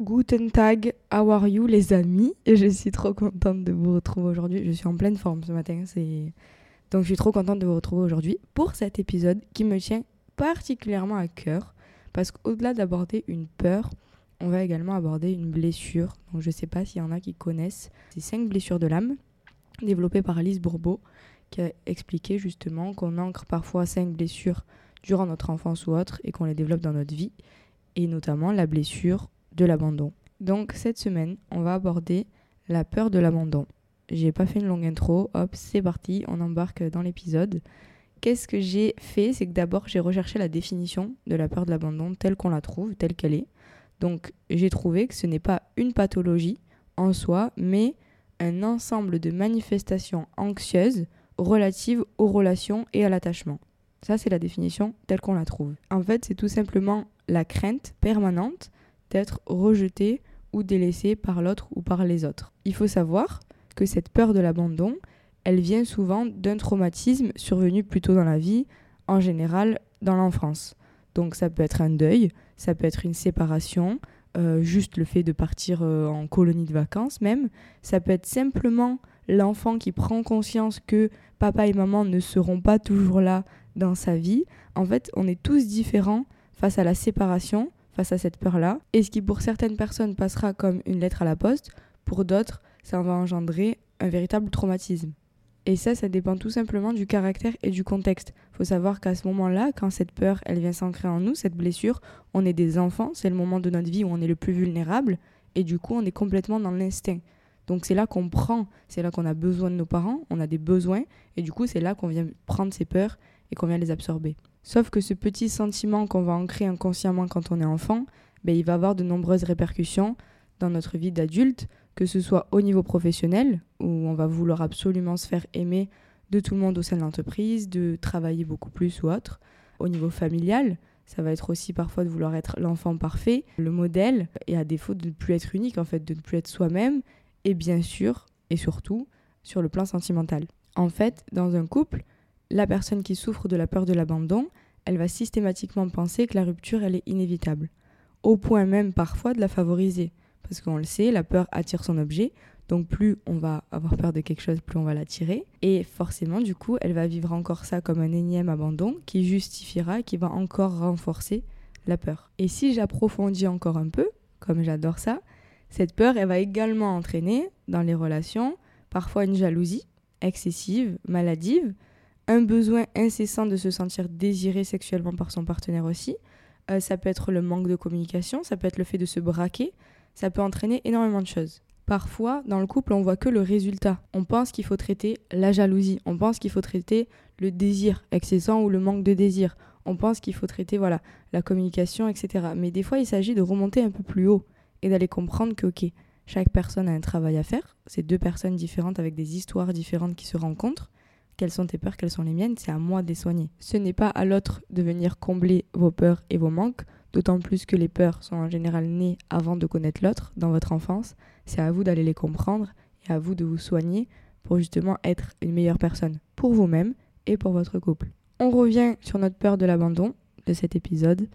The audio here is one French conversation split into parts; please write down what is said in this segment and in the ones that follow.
Guten tag, how are you les amis? Je suis trop contente de vous retrouver aujourd'hui. Je suis en pleine forme ce matin, donc je suis trop contente de vous retrouver aujourd'hui pour cet épisode qui me tient particulièrement à cœur parce qu'au-delà d'aborder une peur, on va également aborder une blessure. Donc je sais pas s'il y en a qui connaissent ces cinq blessures de l'âme développées par Alice Bourbeau qui a expliqué justement qu'on ancre parfois cinq blessures durant notre enfance ou autre et qu'on les développe dans notre vie et notamment la blessure de l'abandon. Donc cette semaine, on va aborder la peur de l'abandon. J'ai pas fait une longue intro, hop, c'est parti, on embarque dans l'épisode. Qu'est-ce que j'ai fait? C'est que d'abord j'ai recherché la définition de la peur de l'abandon telle qu'on la trouve, telle qu'elle est. Donc j'ai trouvé que ce n'est pas une pathologie en soi, mais un ensemble de manifestations anxieuses relatives aux relations et à l'attachement. Ça, c'est la définition telle qu'on la trouve. En fait, c'est tout simplement la crainte permanente d'être rejeté ou délaissé par l'autre ou par les autres. Il faut savoir que cette peur de l'abandon, elle vient souvent d'un traumatisme survenu plus tôt dans la vie, en général dans l'enfance. Donc ça peut être un deuil, ça peut être une séparation, euh, juste le fait de partir euh, en colonie de vacances même, ça peut être simplement l'enfant qui prend conscience que papa et maman ne seront pas toujours là dans sa vie. En fait, on est tous différents face à la séparation, face à cette peur-là. Et ce qui pour certaines personnes passera comme une lettre à la poste, pour d'autres, ça va engendrer un véritable traumatisme. Et ça, ça dépend tout simplement du caractère et du contexte. Faut savoir qu'à ce moment-là, quand cette peur, elle vient s'ancrer en nous, cette blessure, on est des enfants, c'est le moment de notre vie où on est le plus vulnérable, et du coup, on est complètement dans l'instinct. Donc c'est là qu'on prend, c'est là qu'on a besoin de nos parents, on a des besoins, et du coup, c'est là qu'on vient prendre ces peurs et qu'on vient les absorber. Sauf que ce petit sentiment qu'on va ancrer inconsciemment quand on est enfant, ben, il va avoir de nombreuses répercussions dans notre vie d'adulte, que ce soit au niveau professionnel, où on va vouloir absolument se faire aimer de tout le monde au sein de l'entreprise, de travailler beaucoup plus ou autre. Au niveau familial, ça va être aussi parfois de vouloir être l'enfant parfait, le modèle, et à défaut de ne plus être unique, en fait, de ne plus être soi-même, et bien sûr, et surtout, sur le plan sentimental. En fait, dans un couple, la personne qui souffre de la peur de l'abandon, elle va systématiquement penser que la rupture, elle est inévitable. Au point même parfois de la favoriser. Parce qu'on le sait, la peur attire son objet. Donc plus on va avoir peur de quelque chose, plus on va l'attirer. Et forcément, du coup, elle va vivre encore ça comme un énième abandon qui justifiera, qui va encore renforcer la peur. Et si j'approfondis encore un peu, comme j'adore ça, cette peur, elle va également entraîner dans les relations parfois une jalousie excessive, maladive, un besoin incessant de se sentir désiré sexuellement par son partenaire aussi. Euh, ça peut être le manque de communication, ça peut être le fait de se braquer, ça peut entraîner énormément de choses. Parfois, dans le couple, on voit que le résultat. On pense qu'il faut traiter la jalousie, on pense qu'il faut traiter le désir excessant ou le manque de désir. On pense qu'il faut traiter voilà, la communication, etc. Mais des fois, il s'agit de remonter un peu plus haut et d'aller comprendre que, ok, chaque personne a un travail à faire. C'est deux personnes différentes avec des histoires différentes qui se rencontrent quelles sont tes peurs, quelles sont les miennes, c'est à moi de les soigner. Ce n'est pas à l'autre de venir combler vos peurs et vos manques, d'autant plus que les peurs sont en général nées avant de connaître l'autre dans votre enfance. C'est à vous d'aller les comprendre et à vous de vous soigner pour justement être une meilleure personne pour vous-même et pour votre couple. On revient sur notre peur de l'abandon de cet épisode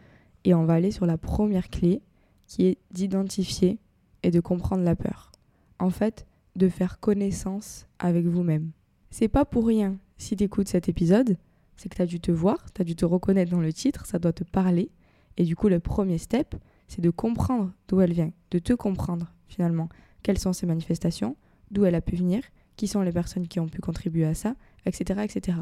et on va aller sur la première clé qui est d'identifier et de comprendre la peur. En fait, de faire connaissance avec vous-même. C'est pas pour rien si tu écoutes cet épisode, c'est que tu as dû te voir, tu as dû te reconnaître dans le titre, ça doit te parler. Et du coup, le premier step, c'est de comprendre d'où elle vient, de te comprendre finalement. quelles sont ces manifestations, d'où elle a pu venir, qui sont les personnes qui ont pu contribuer à ça, etc. etc.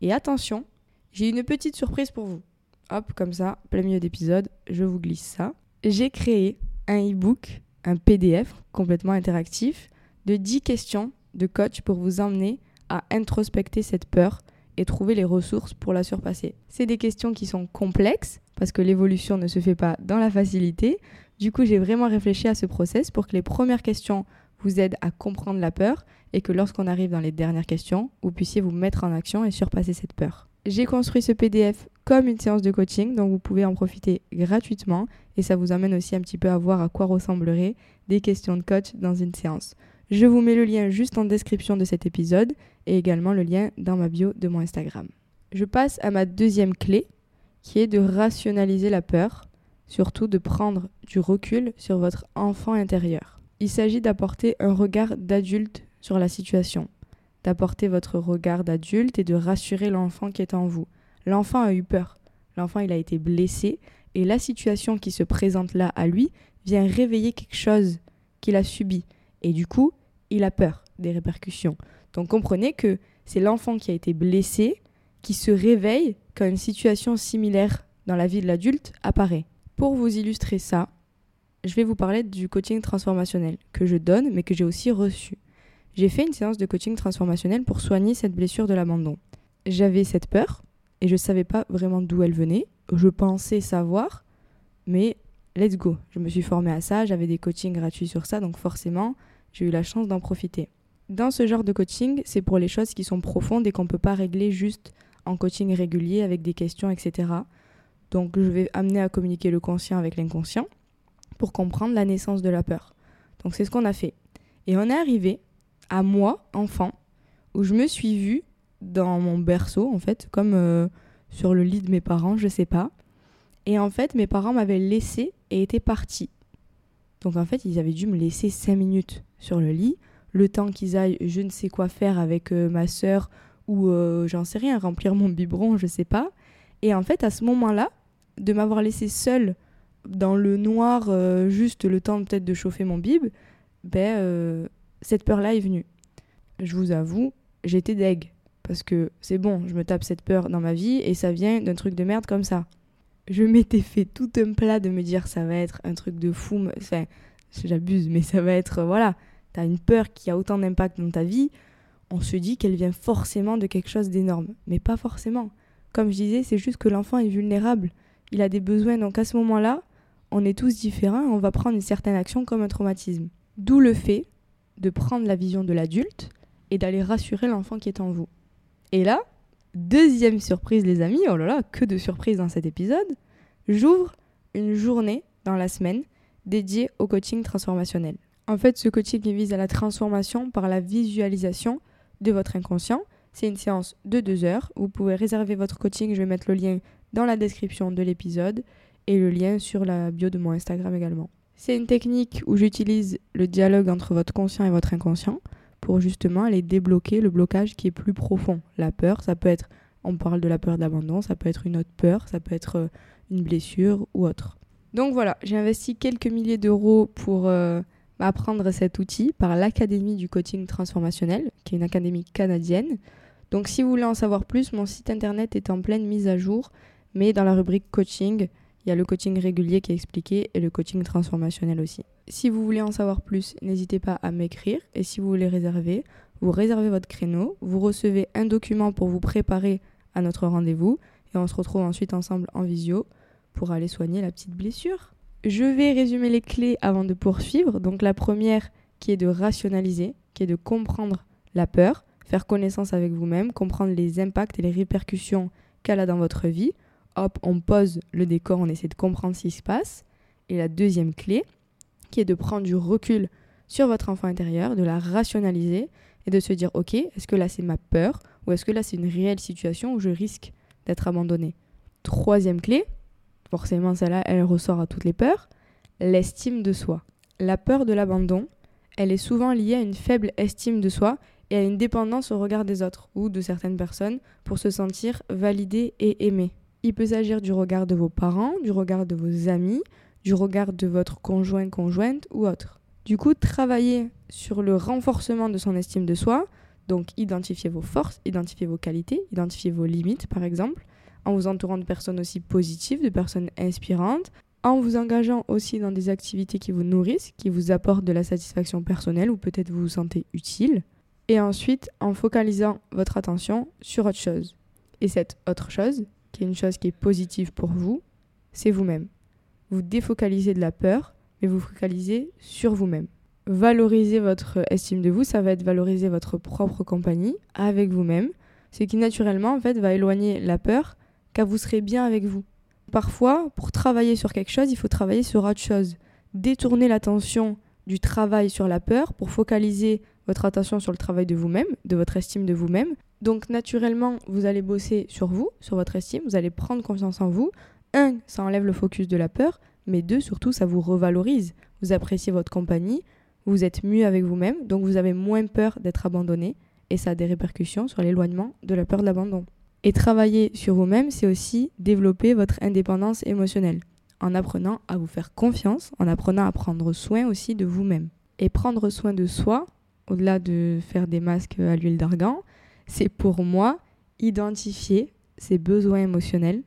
Et attention, j'ai une petite surprise pour vous. Hop, comme ça, plein milieu d'épisode, je vous glisse ça. J'ai créé un e-book, un PDF complètement interactif de 10 questions de coach pour vous emmener à introspecter cette peur et trouver les ressources pour la surpasser. C'est des questions qui sont complexes parce que l'évolution ne se fait pas dans la facilité. Du coup, j'ai vraiment réfléchi à ce process pour que les premières questions vous aident à comprendre la peur et que lorsqu'on arrive dans les dernières questions, vous puissiez vous mettre en action et surpasser cette peur. J'ai construit ce PDF comme une séance de coaching, donc vous pouvez en profiter gratuitement et ça vous amène aussi un petit peu à voir à quoi ressembleraient des questions de coach dans une séance. Je vous mets le lien juste en description de cet épisode et également le lien dans ma bio de mon Instagram. Je passe à ma deuxième clé qui est de rationaliser la peur, surtout de prendre du recul sur votre enfant intérieur. Il s'agit d'apporter un regard d'adulte sur la situation, d'apporter votre regard d'adulte et de rassurer l'enfant qui est en vous. L'enfant a eu peur, l'enfant il a été blessé et la situation qui se présente là à lui vient réveiller quelque chose qu'il a subi et du coup il a peur des répercussions. Donc comprenez que c'est l'enfant qui a été blessé qui se réveille quand une situation similaire dans la vie de l'adulte apparaît. Pour vous illustrer ça, je vais vous parler du coaching transformationnel que je donne mais que j'ai aussi reçu. J'ai fait une séance de coaching transformationnel pour soigner cette blessure de l'abandon. J'avais cette peur et je ne savais pas vraiment d'où elle venait. Je pensais savoir, mais let's go. Je me suis formée à ça, j'avais des coachings gratuits sur ça, donc forcément, j'ai eu la chance d'en profiter. Dans ce genre de coaching, c'est pour les choses qui sont profondes et qu'on ne peut pas régler juste en coaching régulier avec des questions, etc. Donc je vais amener à communiquer le conscient avec l'inconscient pour comprendre la naissance de la peur. Donc c'est ce qu'on a fait. Et on est arrivé à moi, enfant, où je me suis vue dans mon berceau, en fait, comme euh, sur le lit de mes parents, je sais pas. Et en fait, mes parents m'avaient laissé et étaient partis. Donc en fait, ils avaient dû me laisser 5 minutes sur le lit, le temps qu'ils aillent je ne sais quoi faire avec euh, ma sœur ou euh, j'en sais rien, remplir mon biberon, je sais pas. Et en fait, à ce moment-là, de m'avoir laissé seule dans le noir, euh, juste le temps peut-être de chauffer mon bib, ben, cette peur-là est venue. Je vous avoue, j'étais deg. Parce que c'est bon, je me tape cette peur dans ma vie et ça vient d'un truc de merde comme ça. Je m'étais fait tout un plat de me dire ça va être un truc de fou. Enfin, j'abuse, mais ça va être. Voilà, t'as une peur qui a autant d'impact dans ta vie on se dit qu'elle vient forcément de quelque chose d'énorme. Mais pas forcément. Comme je disais, c'est juste que l'enfant est vulnérable. Il a des besoins, donc à ce moment-là, on est tous différents on va prendre une certaine action comme un traumatisme. D'où le fait de prendre la vision de l'adulte et d'aller rassurer l'enfant qui est en vous. Et là, deuxième surprise les amis, oh là là, que de surprises dans cet épisode, j'ouvre une journée dans la semaine dédiée au coaching transformationnel. En fait, ce coaching vise à la transformation par la visualisation de votre inconscient. C'est une séance de deux heures. Vous pouvez réserver votre coaching. Je vais mettre le lien dans la description de l'épisode et le lien sur la bio de mon Instagram également. C'est une technique où j'utilise le dialogue entre votre conscient et votre inconscient pour justement aller débloquer le blocage qui est plus profond. La peur, ça peut être, on parle de la peur d'abandon, ça peut être une autre peur, ça peut être euh, une blessure ou autre. Donc voilà, j'ai investi quelques milliers d'euros pour euh, apprendre cet outil par l'Académie du coaching transformationnel, qui est une académie canadienne. Donc si vous voulez en savoir plus, mon site internet est en pleine mise à jour, mais dans la rubrique coaching, il y a le coaching régulier qui est expliqué et le coaching transformationnel aussi. Si vous voulez en savoir plus, n'hésitez pas à m'écrire et si vous voulez réserver, vous réservez votre créneau, vous recevez un document pour vous préparer à notre rendez-vous et on se retrouve ensuite ensemble en visio pour aller soigner la petite blessure. Je vais résumer les clés avant de poursuivre. Donc la première qui est de rationaliser, qui est de comprendre la peur, faire connaissance avec vous-même, comprendre les impacts et les répercussions qu'elle a dans votre vie. Hop, on pose le décor, on essaie de comprendre ce qui se passe. Et la deuxième clé, qui est de prendre du recul sur votre enfant intérieur, de la rationaliser et de se dire, ok, est-ce que là c'est ma peur ou est-ce que là c'est une réelle situation où je risque d'être abandonné Troisième clé, forcément celle-là, elle ressort à toutes les peurs, l'estime de soi. La peur de l'abandon, elle est souvent liée à une faible estime de soi et à une dépendance au regard des autres ou de certaines personnes pour se sentir validé et aimé. Il peut s'agir du regard de vos parents, du regard de vos amis, du regard de votre conjoint, conjointe ou autre. Du coup, travailler sur le renforcement de son estime de soi, donc identifier vos forces, identifier vos qualités, identifier vos limites par exemple, en vous entourant de personnes aussi positives, de personnes inspirantes, en vous engageant aussi dans des activités qui vous nourrissent, qui vous apportent de la satisfaction personnelle ou peut-être vous vous sentez utile. Et ensuite, en focalisant votre attention sur autre chose. Et cette autre chose, qui est une chose qui est positive pour vous, c'est vous-même. Vous défocalisez de la peur, mais vous focalisez sur vous-même. Valoriser votre estime de vous, ça va être valoriser votre propre compagnie avec vous-même, ce qui naturellement en fait va éloigner la peur car vous serez bien avec vous. Parfois, pour travailler sur quelque chose, il faut travailler sur autre chose. Détourner l'attention du travail sur la peur pour focaliser votre attention sur le travail de vous-même, de votre estime de vous-même. Donc naturellement, vous allez bosser sur vous, sur votre estime, vous allez prendre confiance en vous. Un, ça enlève le focus de la peur, mais deux, surtout, ça vous revalorise. Vous appréciez votre compagnie, vous êtes mieux avec vous-même, donc vous avez moins peur d'être abandonné, et ça a des répercussions sur l'éloignement de la peur de l'abandon. Et travailler sur vous-même, c'est aussi développer votre indépendance émotionnelle, en apprenant à vous faire confiance, en apprenant à prendre soin aussi de vous-même. Et prendre soin de soi, au-delà de faire des masques à l'huile d'argan, c'est pour moi identifier ses besoins émotionnels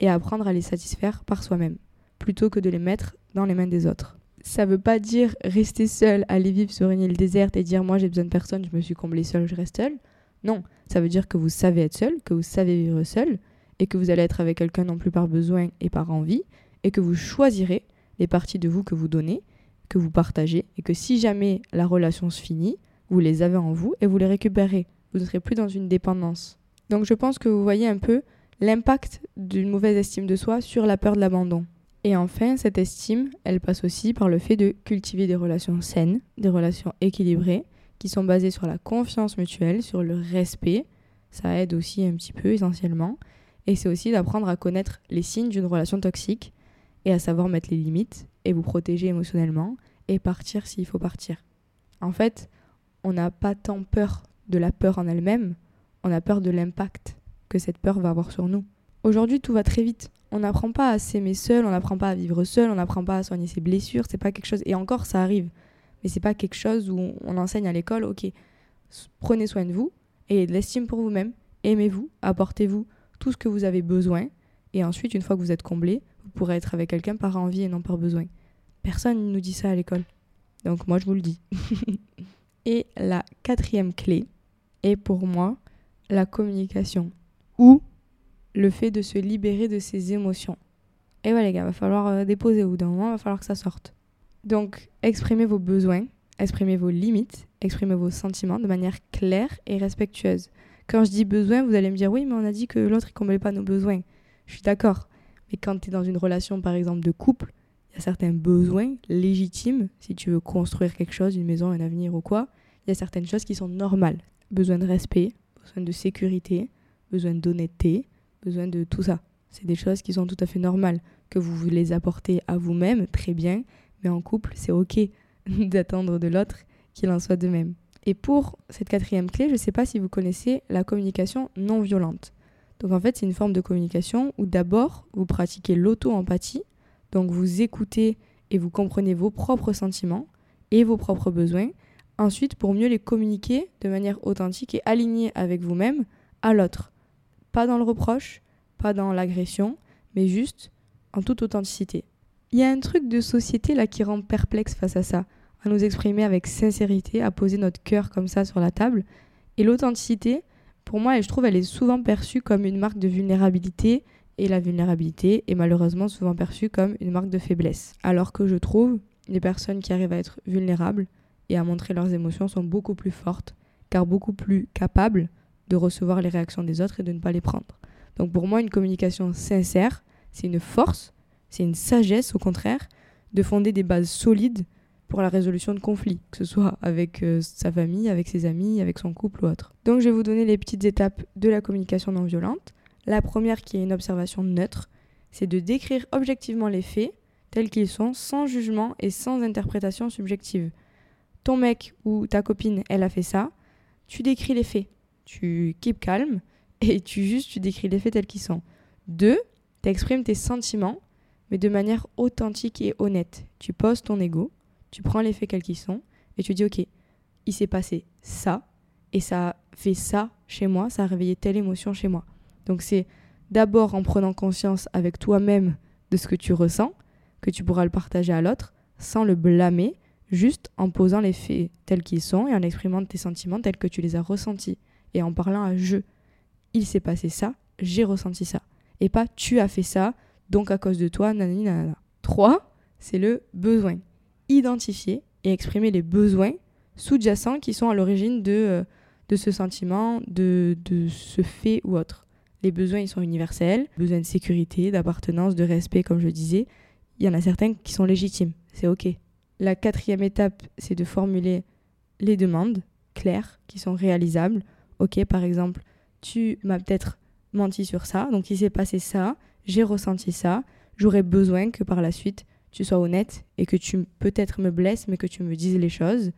et apprendre à les satisfaire par soi-même, plutôt que de les mettre dans les mains des autres. Ça ne veut pas dire rester seul, aller vivre sur une île déserte et dire moi j'ai besoin de personne, je me suis comblé seul, je reste seul. Non, ça veut dire que vous savez être seul, que vous savez vivre seul, et que vous allez être avec quelqu'un non plus par besoin et par envie, et que vous choisirez les parties de vous que vous donnez, que vous partagez, et que si jamais la relation se finit, vous les avez en vous et vous les récupérez. Vous ne serez plus dans une dépendance. Donc je pense que vous voyez un peu l'impact d'une mauvaise estime de soi sur la peur de l'abandon. Et enfin, cette estime, elle passe aussi par le fait de cultiver des relations saines, des relations équilibrées, qui sont basées sur la confiance mutuelle, sur le respect. Ça aide aussi un petit peu essentiellement. Et c'est aussi d'apprendre à connaître les signes d'une relation toxique et à savoir mettre les limites et vous protéger émotionnellement et partir s'il faut partir. En fait, on n'a pas tant peur de la peur en elle-même, on a peur de l'impact cette peur va avoir sur nous. Aujourd'hui, tout va très vite. On n'apprend pas à s'aimer seul, on n'apprend pas à vivre seul, on n'apprend pas à soigner ses blessures, c'est pas quelque chose et encore ça arrive mais c'est pas quelque chose où on enseigne à l'école, ok, prenez soin de vous et de l'estime pour vous-même, aimez-vous, apportez-vous tout ce que vous avez besoin, et ensuite, une fois que vous êtes comblé, vous pourrez être avec quelqu'un par envie et non par besoin. Personne ne nous dit ça à l'école. Donc moi, je vous le dis. et la quatrième clé est pour moi la communication, ou le fait de se libérer de ses émotions. Et voilà les gars, va falloir euh, déposer au bout d'un moment, va falloir que ça sorte. Donc, exprimez vos besoins, exprimez vos limites, exprimez vos sentiments de manière claire et respectueuse. Quand je dis besoin, vous allez me dire oui, mais on a dit que l'autre ne comblait pas nos besoins. Je suis d'accord. Mais quand tu es dans une relation, par exemple, de couple, il y a certains besoins légitimes, si tu veux construire quelque chose, une maison, un avenir ou quoi, il y a certaines choses qui sont normales. Besoin de respect, besoin de sécurité, besoin d'honnêteté, besoin de tout ça. C'est des choses qui sont tout à fait normales. Que vous vous les apportez à vous-même, très bien, mais en couple, c'est ok d'attendre de l'autre qu'il en soit de même. Et pour cette quatrième clé, je ne sais pas si vous connaissez la communication non violente. Donc en fait, c'est une forme de communication où d'abord, vous pratiquez l'auto-empathie, donc vous écoutez et vous comprenez vos propres sentiments et vos propres besoins. Ensuite, pour mieux les communiquer de manière authentique et alignée avec vous-même à l'autre. Pas dans le reproche, pas dans l'agression, mais juste en toute authenticité. Il y a un truc de société là qui rend perplexe face à ça, à nous exprimer avec sincérité, à poser notre cœur comme ça sur la table. Et l'authenticité, pour moi, je trouve, elle est souvent perçue comme une marque de vulnérabilité, et la vulnérabilité est malheureusement souvent perçue comme une marque de faiblesse. Alors que je trouve, les personnes qui arrivent à être vulnérables et à montrer leurs émotions sont beaucoup plus fortes, car beaucoup plus capables de recevoir les réactions des autres et de ne pas les prendre. Donc pour moi, une communication sincère, c'est une force, c'est une sagesse, au contraire, de fonder des bases solides pour la résolution de conflits, que ce soit avec euh, sa famille, avec ses amis, avec son couple ou autre. Donc je vais vous donner les petites étapes de la communication non violente. La première, qui est une observation neutre, c'est de décrire objectivement les faits tels qu'ils sont, sans jugement et sans interprétation subjective. Ton mec ou ta copine, elle a fait ça, tu décris les faits. Tu keep calme et tu juste tu décris les faits tels qu'ils sont. Deux, tu exprimes tes sentiments mais de manière authentique et honnête. Tu poses ton ego, Tu prends les faits quels qu'ils sont et tu dis ok, il s'est passé ça et ça fait ça chez moi, ça a réveillé telle émotion chez moi. Donc c'est d'abord en prenant conscience avec toi-même de ce que tu ressens que tu pourras le partager à l'autre sans le blâmer, juste en posant les faits tels qu'ils sont et en exprimant tes sentiments tels que tu les as ressentis et en parlant à je. Il s'est passé ça, j'ai ressenti ça. Et pas tu as fait ça, donc à cause de toi, nanani nanana. 3, c'est le besoin. Identifier et exprimer les besoins sous-jacents qui sont à l'origine de, euh, de ce sentiment, de, de ce fait ou autre. Les besoins, ils sont universels. Besoin de sécurité, d'appartenance, de respect, comme je disais. Il y en a certains qui sont légitimes. C'est OK. La quatrième étape, c'est de formuler les demandes claires, qui sont réalisables. OK, par exemple, tu m'as peut-être menti sur ça, donc il s'est passé ça, j'ai ressenti ça, j'aurais besoin que par la suite tu sois honnête et que tu peut-être me blesses, mais que tu me dises les choses.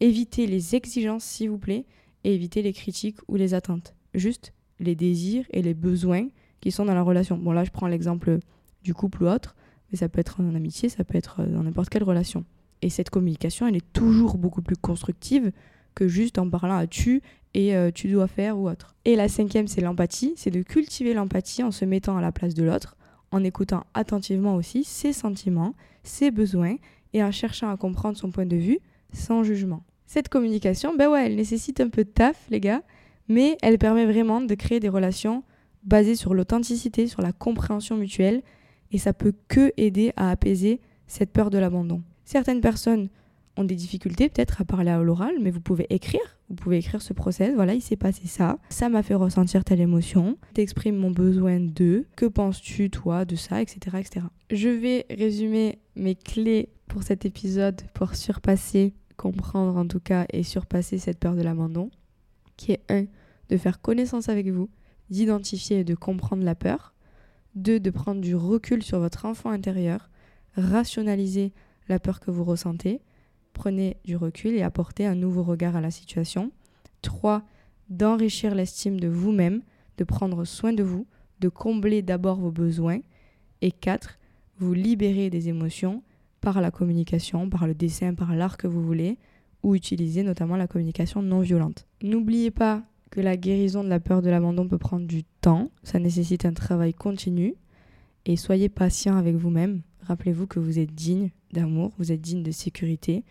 Évitez les exigences, s'il vous plaît, et évitez les critiques ou les attentes. Juste les désirs et les besoins qui sont dans la relation. Bon, là, je prends l'exemple du couple ou autre, mais ça peut être en amitié, ça peut être dans n'importe quelle relation. Et cette communication, elle est toujours beaucoup plus constructive que juste en parlant à tu et euh, tu dois faire ou autre. Et la cinquième, c'est l'empathie, c'est de cultiver l'empathie en se mettant à la place de l'autre, en écoutant attentivement aussi ses sentiments, ses besoins et en cherchant à comprendre son point de vue sans jugement. Cette communication, ben ouais, elle nécessite un peu de taf, les gars, mais elle permet vraiment de créer des relations basées sur l'authenticité, sur la compréhension mutuelle, et ça peut que aider à apaiser cette peur de l'abandon. Certaines personnes ont des difficultés peut-être à parler à l'oral, mais vous pouvez écrire. Vous pouvez écrire ce process. Voilà, il s'est passé ça. Ça m'a fait ressentir telle émotion. T'exprimes mon besoin de. Que penses-tu, toi, de ça, etc., etc. Je vais résumer mes clés pour cet épisode pour surpasser, comprendre en tout cas, et surpasser cette peur de l'abandon. Qui est un, de faire connaissance avec vous, d'identifier et de comprendre la peur. Deux, de prendre du recul sur votre enfant intérieur, rationaliser la peur que vous ressentez prenez du recul et apportez un nouveau regard à la situation. 3. D'enrichir l'estime de vous-même, de prendre soin de vous, de combler d'abord vos besoins. Et 4. Vous libérer des émotions par la communication, par le dessin, par l'art que vous voulez, ou utiliser notamment la communication non violente. N'oubliez pas que la guérison de la peur de l'abandon peut prendre du temps, ça nécessite un travail continu, et soyez patient avec vous-même. Rappelez-vous que vous êtes digne d'amour, vous êtes digne de sécurité,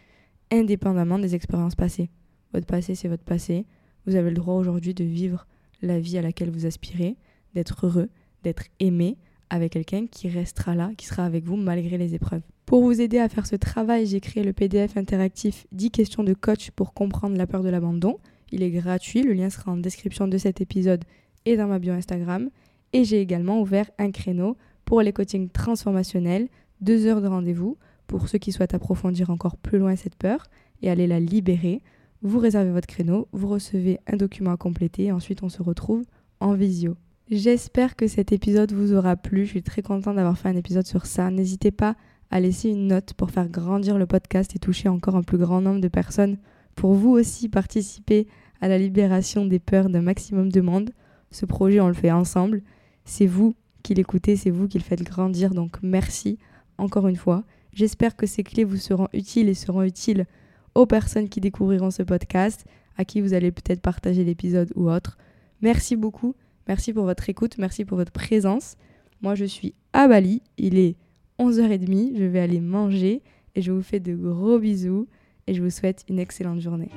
indépendamment des expériences passées. Votre passé, c'est votre passé. Vous avez le droit aujourd'hui de vivre la vie à laquelle vous aspirez, d'être heureux, d'être aimé avec quelqu'un qui restera là, qui sera avec vous malgré les épreuves. Pour vous aider à faire ce travail, j'ai créé le PDF interactif 10 questions de coach pour comprendre la peur de l'abandon. Il est gratuit, le lien sera en description de cet épisode et dans ma bio Instagram. Et j'ai également ouvert un créneau pour les coachings transformationnels, deux heures de rendez-vous pour ceux qui souhaitent approfondir encore plus loin cette peur et aller la libérer. Vous réservez votre créneau, vous recevez un document à compléter et ensuite on se retrouve en visio. J'espère que cet épisode vous aura plu. Je suis très contente d'avoir fait un épisode sur ça. N'hésitez pas à laisser une note pour faire grandir le podcast et toucher encore un plus grand nombre de personnes. Pour vous aussi participer à la libération des peurs d'un maximum de monde. Ce projet, on le fait ensemble. C'est vous qui l'écoutez, c'est vous qui le faites grandir. Donc merci encore une fois. J'espère que ces clés vous seront utiles et seront utiles aux personnes qui découvriront ce podcast, à qui vous allez peut-être partager l'épisode ou autre. Merci beaucoup, merci pour votre écoute, merci pour votre présence. Moi je suis à Bali, il est 11h30, je vais aller manger et je vous fais de gros bisous et je vous souhaite une excellente journée.